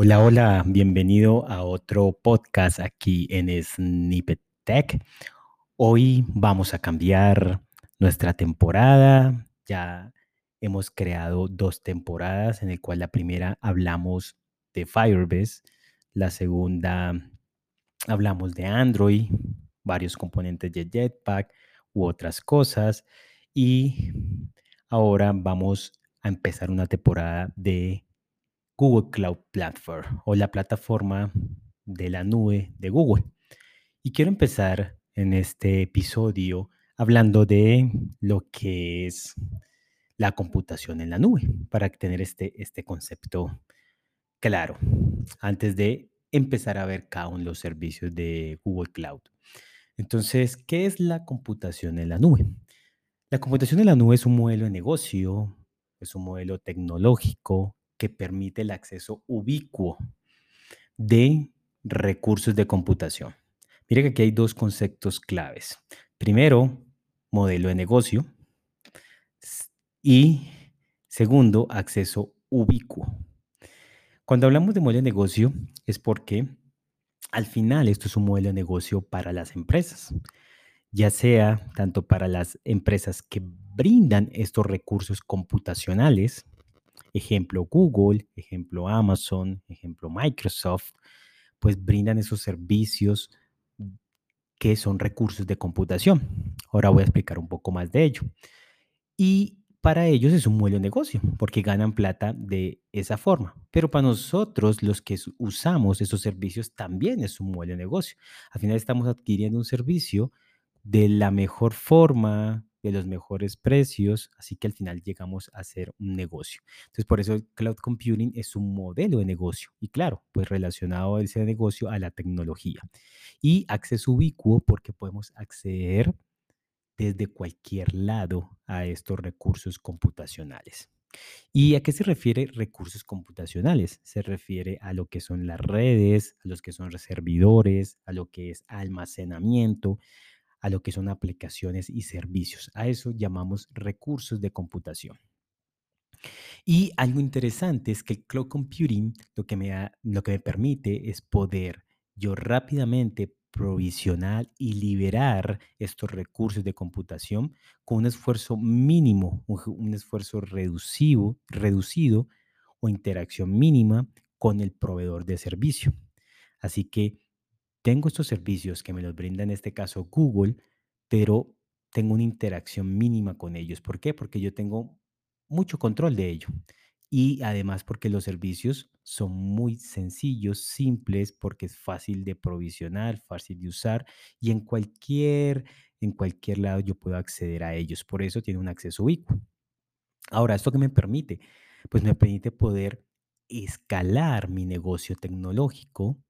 Hola, hola, bienvenido a otro podcast aquí en Snippet Tech. Hoy vamos a cambiar nuestra temporada. Ya hemos creado dos temporadas en el cual la primera hablamos de Firebase, la segunda hablamos de Android, varios componentes de Jetpack u otras cosas y ahora vamos a empezar una temporada de Google Cloud Platform o la plataforma de la nube de Google. Y quiero empezar en este episodio hablando de lo que es la computación en la nube, para tener este, este concepto claro, antes de empezar a ver cada uno de los servicios de Google Cloud. Entonces, ¿qué es la computación en la nube? La computación en la nube es un modelo de negocio, es un modelo tecnológico que permite el acceso ubicuo de recursos de computación. Mire que aquí hay dos conceptos claves. Primero, modelo de negocio y segundo, acceso ubicuo. Cuando hablamos de modelo de negocio es porque al final esto es un modelo de negocio para las empresas, ya sea tanto para las empresas que brindan estos recursos computacionales, ejemplo Google, ejemplo Amazon, ejemplo Microsoft, pues brindan esos servicios que son recursos de computación. Ahora voy a explicar un poco más de ello. Y para ellos es un de negocio, porque ganan plata de esa forma. Pero para nosotros, los que usamos esos servicios, también es un de negocio. Al final estamos adquiriendo un servicio de la mejor forma, de los mejores precios, así que al final llegamos a ser un negocio. Entonces, por eso el cloud computing es un modelo de negocio y claro, pues relacionado ese negocio a la tecnología. Y acceso ubicuo porque podemos acceder desde cualquier lado a estos recursos computacionales. ¿Y a qué se refiere recursos computacionales? Se refiere a lo que son las redes, a los que son servidores, a lo que es almacenamiento, a lo que son aplicaciones y servicios. A eso llamamos recursos de computación. Y algo interesante es que el cloud computing lo que me, lo que me permite es poder yo rápidamente provisionar y liberar estos recursos de computación con un esfuerzo mínimo, un, esfuerzo reducido, reducido o interacción mínima con el proveedor de servicio. Así que tengo estos servicios que me los brinda en este caso Google, pero tengo una interacción mínima con ellos. ¿Por qué? Porque yo tengo mucho control de ello. Y además porque los servicios son muy sencillos, simples, porque es fácil de provisionar, fácil de usar y en cualquier, en cualquier lado yo puedo acceder a ellos. Por eso tiene un acceso ubicuo. Ahora, ¿esto qué me permite? Pues me permite poder escalar mi negocio tecnológico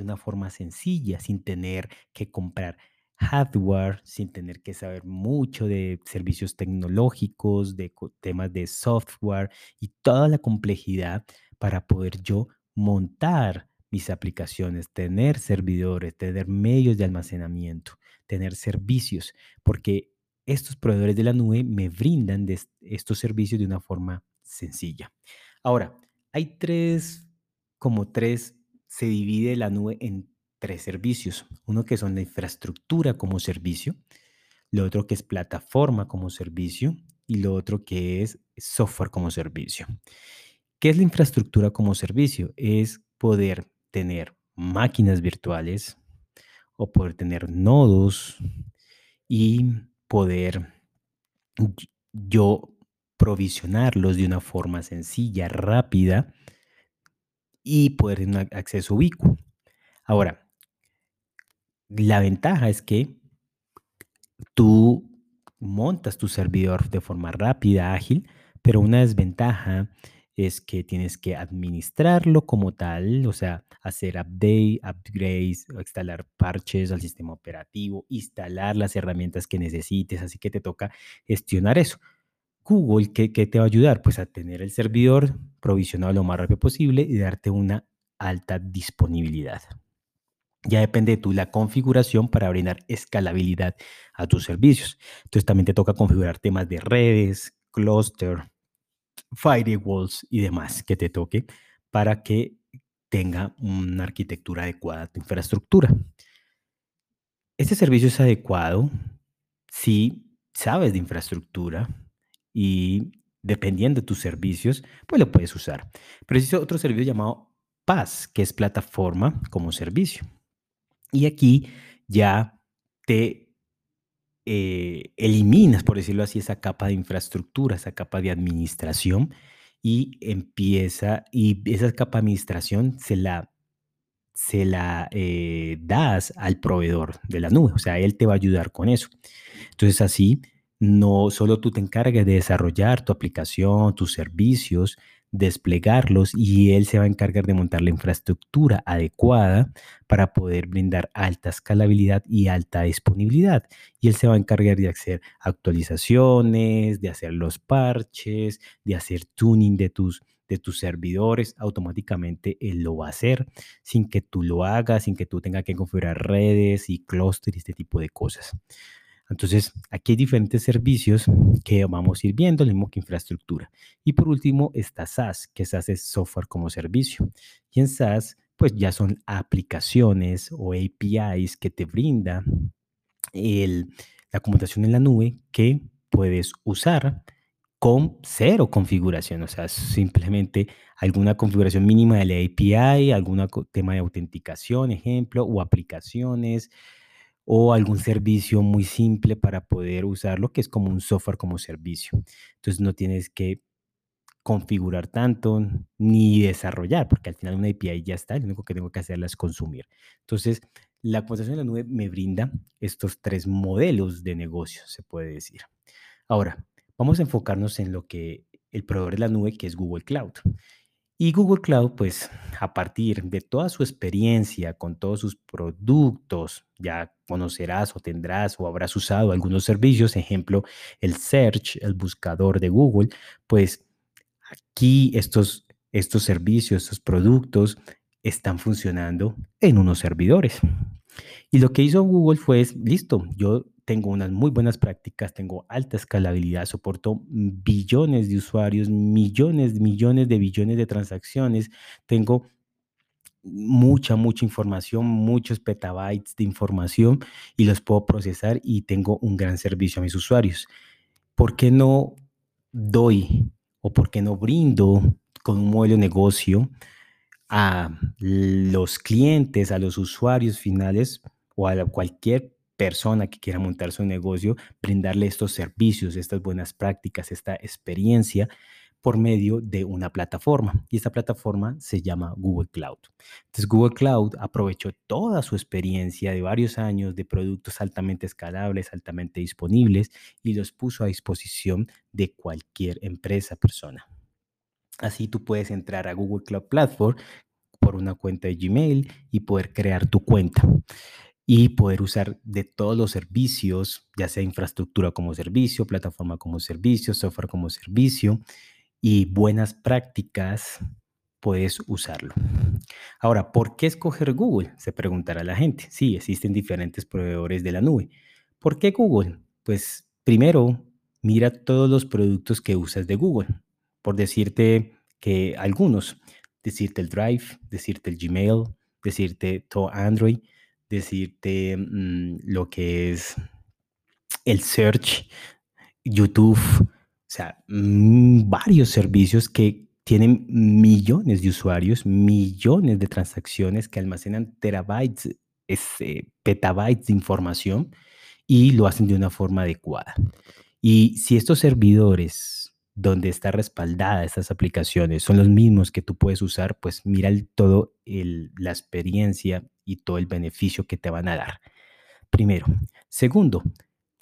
de una forma sencilla, sin tener que comprar hardware, sin tener que saber mucho de servicios tecnológicos, de temas de software y toda la complejidad para poder yo montar mis aplicaciones, tener servidores, tener medios de almacenamiento, tener servicios, porque estos proveedores de la nube me brindan estos servicios de una forma sencilla. Ahora, hay tres, como tres se divide la nube en tres servicios. Uno que son la infraestructura como servicio, lo otro que es plataforma como servicio y lo otro que es software como servicio. ¿Qué es la infraestructura como servicio? Es poder tener máquinas virtuales o poder tener nodos y poder yo provisionarlos de una forma sencilla, rápida y poder tener acceso ubicuo. Ahora, la ventaja es que tú montas tu servidor de forma rápida, ágil, pero una desventaja es que tienes que administrarlo como tal, o sea, hacer update, upgrades, instalar parches al sistema operativo, instalar las herramientas que necesites, así que te toca gestionar eso. Google, ¿qué, te va a ayudar? Pues a tener el servidor provisionado lo más rápido posible y darte una alta disponibilidad. Ya depende de tú la configuración para brindar escalabilidad a tus servicios. Entonces también te toca configurar temas de redes, cluster, firewalls y demás que te toque para que tenga una arquitectura adecuada a tu infraestructura. Este servicio es adecuado si sabes de infraestructura y dependiendo de tus servicios, pues lo puedes usar. Pero existe otro servicio llamado PaaS, que es plataforma como servicio. Y aquí ya te eh, eliminas, por decirlo así, esa capa de infraestructura, esa capa de administración y empieza, y esa capa de administración se la, se la eh, das al proveedor de la nube, o sea, él te va a ayudar con eso. Entonces así, no solo tú te encargas de desarrollar tu aplicación, tus servicios, desplegarlos y él se va a encargar de montar la infraestructura adecuada para poder brindar alta escalabilidad y alta disponibilidad. Y él se va a encargar de hacer actualizaciones, de hacer los parches, de hacer tuning de tus, de tus servidores. Automáticamente él lo va a hacer sin que tú lo hagas, sin que tú tengas que configurar redes y clústeres este tipo de cosas. Entonces, aquí hay diferentes servicios que vamos a ir viendo, lo mismo que infraestructura. Y por último está SaaS, que SaaS es software como servicio. Y en SaaS, pues ya son aplicaciones o APIs que te brinda la computación en la nube que puedes usar con cero configuración, o sea, simplemente alguna configuración mínima de la API, algún tema de autenticación, ejemplo, o aplicaciones, o algún servicio muy simple para poder usarlo, que es como un software como servicio. Entonces no tienes que configurar tanto ni desarrollar, porque al final una API ya está, lo único que tengo que hacer es consumir. Entonces, la computación en la nube me brinda estos tres modelos de negocio, se puede decir. Ahora, vamos a enfocarnos en lo que el proveedor de la nube, que es Google Cloud. Y Google Cloud, pues a partir de toda su experiencia con todos sus productos, ya conocerás o tendrás o habrás usado algunos servicios, ejemplo, el Search, el buscador de Google, pues aquí estos, estos servicios, estos productos están funcionando en unos servidores. Y lo que hizo Google fue, listo, yo tengo unas muy buenas prácticas, tengo alta escalabilidad, soporto billones de usuarios, millones, millones de billones de transacciones, tengo mucha, mucha información, muchos petabytes de información y los puedo procesar y tengo un gran servicio a mis usuarios. ¿Por qué no doy o por qué no brindo con un modelo de negocio a los clientes, a los usuarios finales o a cualquier persona que quiera montar su negocio, brindarle estos servicios, estas buenas prácticas, esta experiencia por medio de una plataforma. Y esta plataforma se llama Google Cloud. Entonces Google Cloud aprovechó toda su experiencia de varios años de productos altamente escalables, altamente disponibles y los puso a disposición de cualquier empresa, persona. Así tú puedes entrar a Google Cloud Platform por una cuenta de Gmail y poder crear tu cuenta y poder usar de todos los servicios, ya sea infraestructura como servicio, plataforma como servicio, software como servicio y buenas prácticas, puedes usarlo. Ahora, ¿por qué escoger Google? Se preguntará la gente. Sí, existen diferentes proveedores de la nube. ¿Por qué Google? Pues primero, mira todos los productos que usas de Google. Por decirte que algunos, decirte el Drive, decirte el Gmail, decirte todo Android, decirte mm, lo que es el search, YouTube, o sea, mm, varios servicios que tienen millones de usuarios, millones de transacciones que almacenan terabytes, este, petabytes de información y lo hacen de una forma adecuada. Y si estos servidores donde está respaldada estas aplicaciones son los mismos que tú puedes usar, pues mira el, todo la experiencia y todo el beneficio que te van a dar. Primero. Segundo,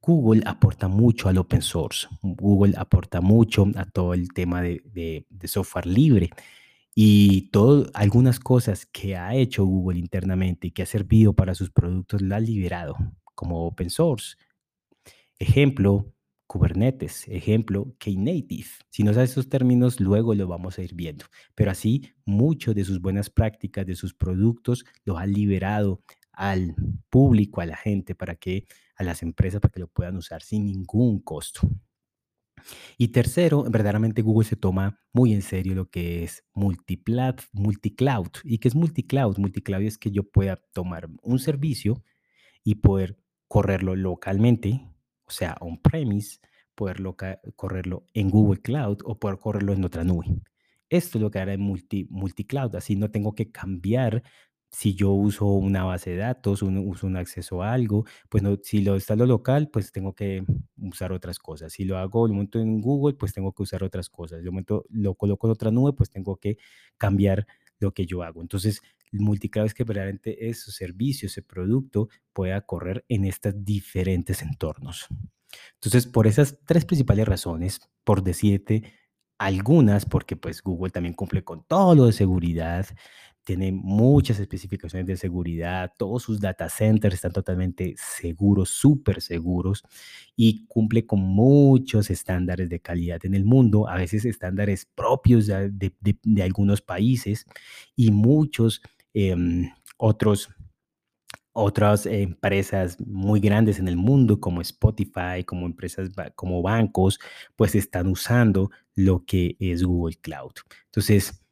Google aporta mucho al open source. Google aporta mucho a todo el tema de, software libre. Y todo, algunas cosas que ha hecho Google internamente y que ha servido para sus productos, la ha liberado como open source. Ejemplo, Kubernetes, ejemplo, Knative. Si no sabes esos términos, luego lo vamos a ir viendo. Pero así, muchos de sus buenas prácticas, de sus productos, los ha liberado al público, a la gente, para que, a las empresas, para que lo puedan usar sin ningún costo. Y tercero, verdaderamente Google se toma muy en serio lo que es multiplat, multicloud. ¿Y qué es multicloud? Multicloud es que yo pueda tomar un servicio y poder correrlo localmente, o sea, on-premise, poder correrlo en Google Cloud o poder correrlo en otra nube. Esto es lo que hará en multi, multicloud, así no tengo que cambiar si yo uso una base de datos, uso un acceso a algo, pues no, si lo instalo local, pues tengo que usar otras cosas. Si lo hago, lo monto en Google, pues tengo que usar otras cosas. Lo, lo coloco en otra nube, pues tengo que cambiar lo que yo hago. Entonces, el multicloud es que verdaderamente ese servicio, ese producto pueda correr en estos diferentes entornos. Entonces, por esas tres principales razones, por decirte algunas, porque pues Google también cumple con todo lo de seguridad, tiene muchas especificaciones de seguridad, todos sus data centers están totalmente seguros, súper seguros y cumple con muchos estándares de calidad en el mundo, a veces estándares propios de, algunos países y muchos em, otros otras empresas muy grandes en el mundo como Spotify, como empresas como bancos, pues están usando lo que es Google Cloud. Entonces,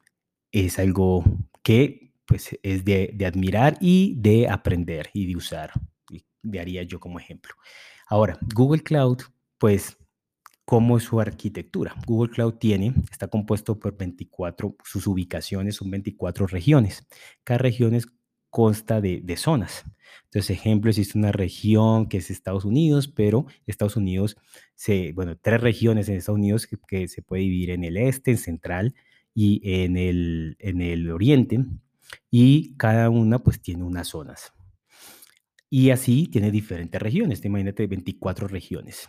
es algo que pues es de, admirar y de aprender y de usar. Y daría yo como ejemplo. Ahora, Google Cloud, pues, ¿cómo es su arquitectura? Google Cloud tiene, está compuesto por 24, sus ubicaciones son 24 regiones. Cada región consta de, de zonas. Entonces, ejemplo, existe una región que es Estados Unidos, pero Estados Unidos, se, bueno, tres regiones en Estados Unidos que, que se puede dividir en el este, en central y en el, en el oriente, y cada una pues tiene unas zonas. Y así tiene diferentes regiones, imagínate 24 regiones.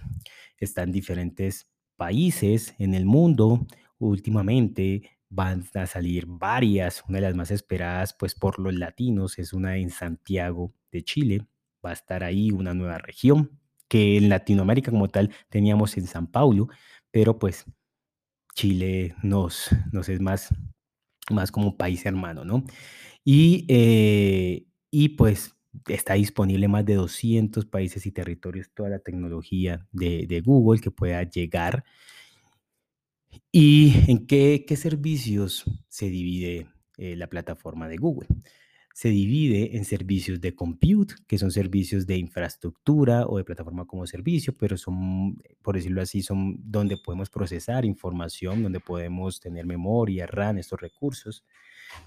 Están diferentes países en el mundo. Últimamente van a salir varias, una de las más esperadas pues por los latinos es una en Santiago de Chile. Va a estar ahí una nueva región que en Latinoamérica como tal teníamos en San Paulo, pero pues Chile nos, nos es más, más como país hermano, ¿no? Y, eh, y pues está disponible en más de 200 países y territorios toda la tecnología de, Google que pueda llegar. ¿Y en qué, qué servicios se divide eh, la plataforma de Google? se divide en servicios de compute, que son servicios de infraestructura o de plataforma como servicio, pero son, por decirlo así, son donde podemos procesar información, donde podemos tener memoria, RAM, estos recursos.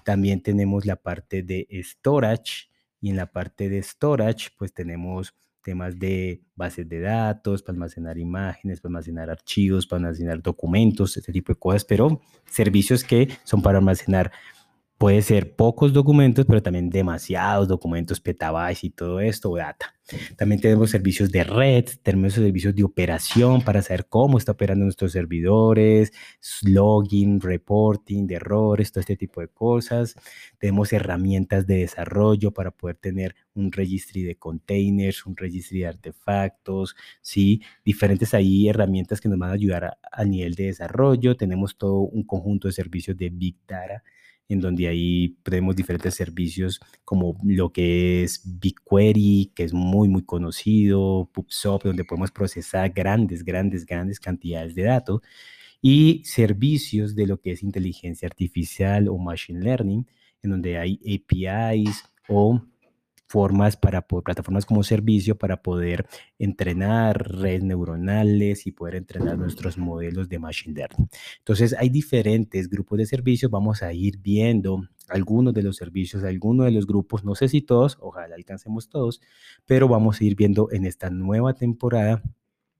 También tenemos la parte de storage y en la parte de storage pues tenemos temas de bases de datos, para almacenar imágenes, para almacenar archivos, para almacenar documentos, este tipo de cosas, pero servicios que son para almacenar Puede ser pocos documentos, pero también demasiados documentos, petabytes y todo esto, data. También tenemos servicios de red, tenemos servicios de operación para saber cómo está operando nuestros servidores, login, reporting de errores, todo este tipo de cosas. Tenemos herramientas de desarrollo para poder tener un registry de containers, un registry de artefactos, ¿sí? Diferentes ahí herramientas que nos van a ayudar al nivel de desarrollo. Tenemos todo un conjunto de servicios de Big Data en donde ahí tenemos diferentes servicios como lo que es BigQuery, que es muy, muy conocido, PubSub, donde podemos procesar grandes, grandes, grandes cantidades de datos, y servicios de lo que es inteligencia artificial o machine learning, en donde hay APIs o formas para plataformas como servicio para poder entrenar redes neuronales y poder entrenar nuestros modelos de machine learning. Entonces, hay diferentes grupos de servicios. Vamos a ir viendo algunos de los servicios, algunos de los grupos, no sé si todos, ojalá alcancemos todos, pero vamos a ir viendo en esta nueva temporada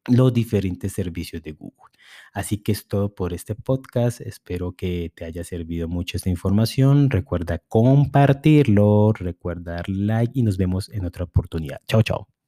los diferentes servicios de Google. Así que es todo por este podcast. Espero que te haya servido mucho esta información. Recuerda compartirlo, recuerda dar like y nos vemos en otra oportunidad. Chao, chao.